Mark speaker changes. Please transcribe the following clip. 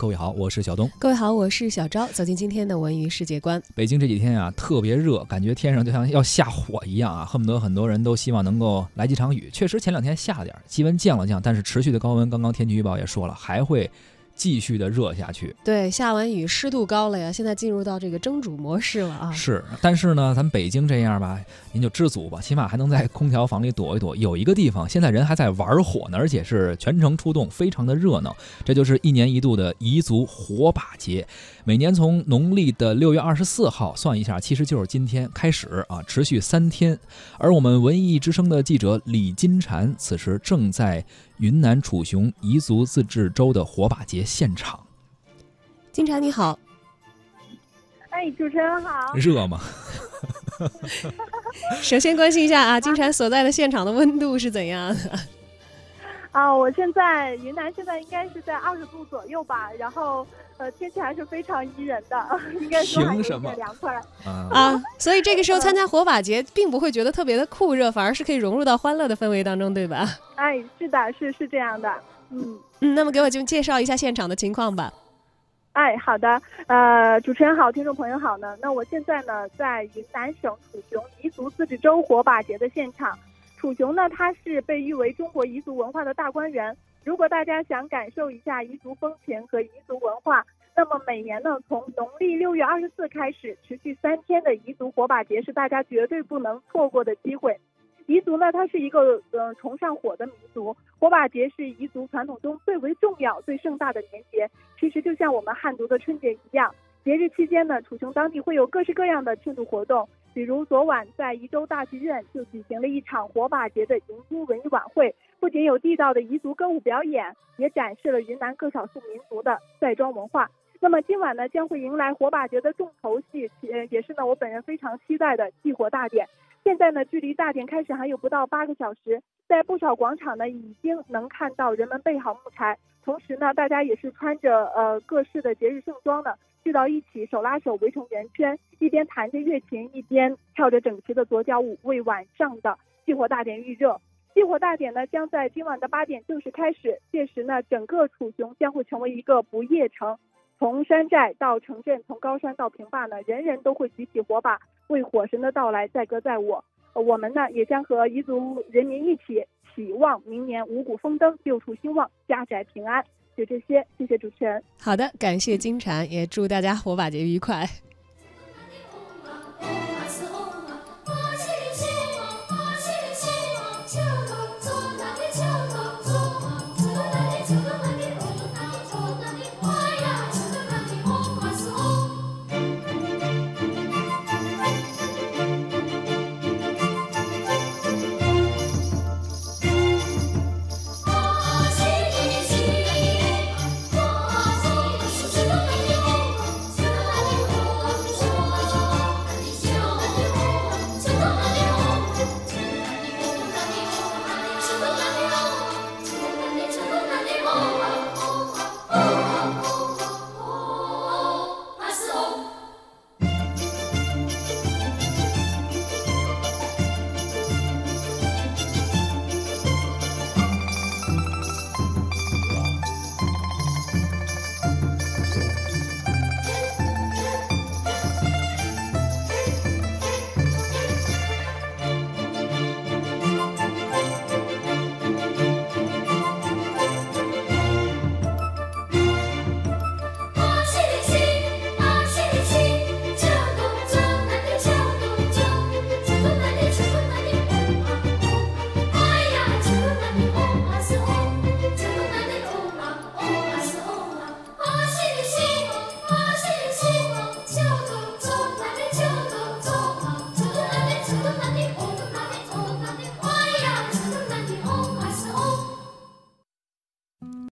Speaker 1: 各位好，我是小东。
Speaker 2: 各位好，我是小昭。走进今天的文娱世界观。
Speaker 1: 北京这几天啊，特别热，感觉天上就像要下火一样啊，恨不得很多人都希望能够来几场雨。确实，前两天下了点，气温降了降，但是持续的高温，刚刚天气预报也说了，还会。继续的热下去，
Speaker 2: 对，下完雨湿度高了呀，现在进入到这个蒸煮模式了啊。
Speaker 1: 是，但是呢，咱北京这样吧，您就知足吧，起码还能在空调房里躲一躲。有一个地方现在人还在玩火呢，而且是全城出动，非常的热闹。这就是一年一度的彝族火把节，每年从农历的六月二十四号算一下，其实就是今天开始啊，持续三天。而我们文艺之声的记者李金蝉此时正在。云南楚雄彝族自治州的火把节现场，
Speaker 2: 金蝉你好，
Speaker 3: 哎，主持人好，
Speaker 1: 热吗？
Speaker 2: 首先关心一下啊，金蝉所在的现场的温度是怎样的？
Speaker 3: 啊，我现在云南现在应该是在二十度左右吧，然后呃天气还是非常宜人的，应该说还有点凉快
Speaker 2: 啊。所以这个时候参加火把节，并不会觉得特别的酷热，反而是可以融入到欢乐的氛围当中，对吧？
Speaker 3: 哎，是的，是是这样的，
Speaker 2: 嗯嗯。那么给我就介绍一下现场的情况吧。
Speaker 3: 哎，好的，呃，主持人好，听众朋友好呢。那我现在呢在云南省楚雄彝族自治州火把节的现场。楚雄呢，它是被誉为中国彝族文化的大观园。如果大家想感受一下彝族风情和彝族文化，那么每年呢，从农历六月二十四开始，持续三天的彝族火把节是大家绝对不能错过的机会。彝族呢，它是一个呃崇尚火的民族，火把节是彝族传统中最为重要、最盛大的年节。其实就像我们汉族的春节一样，节日期间呢，楚雄当地会有各式各样的庆祝活动。比如昨晚在宜州大剧院就举行了一场火把节的迎宾文艺晚会，不仅有地道的彝族歌舞表演，也展示了云南各少数民族的赛装文化。那么今晚呢，将会迎来火把节的重头戏，呃，也是呢我本人非常期待的祭火大典。现在呢，距离大典开始还有不到八个小时，在不少广场呢，已经能看到人们备好木柴，同时呢，大家也是穿着呃各式的节日盛装的。聚到一起，手拉手围成圆圈，一边弹着乐琴，一边跳着整齐的左脚舞，为晚上的祭火大典预热。祭火大典呢，将在今晚的八点正式开始。届时呢，整个楚雄将会成为一个不夜城，从山寨到城镇，从高山到平坝呢，人人都会举起火把，为火神的到来载歌载舞。我们呢，也将和彝族人民一起，期望明年五谷丰登，六畜兴旺，家宅平安。就这些，谢谢主持人。
Speaker 2: 好的，感谢金蝉，也祝大家火把节愉快。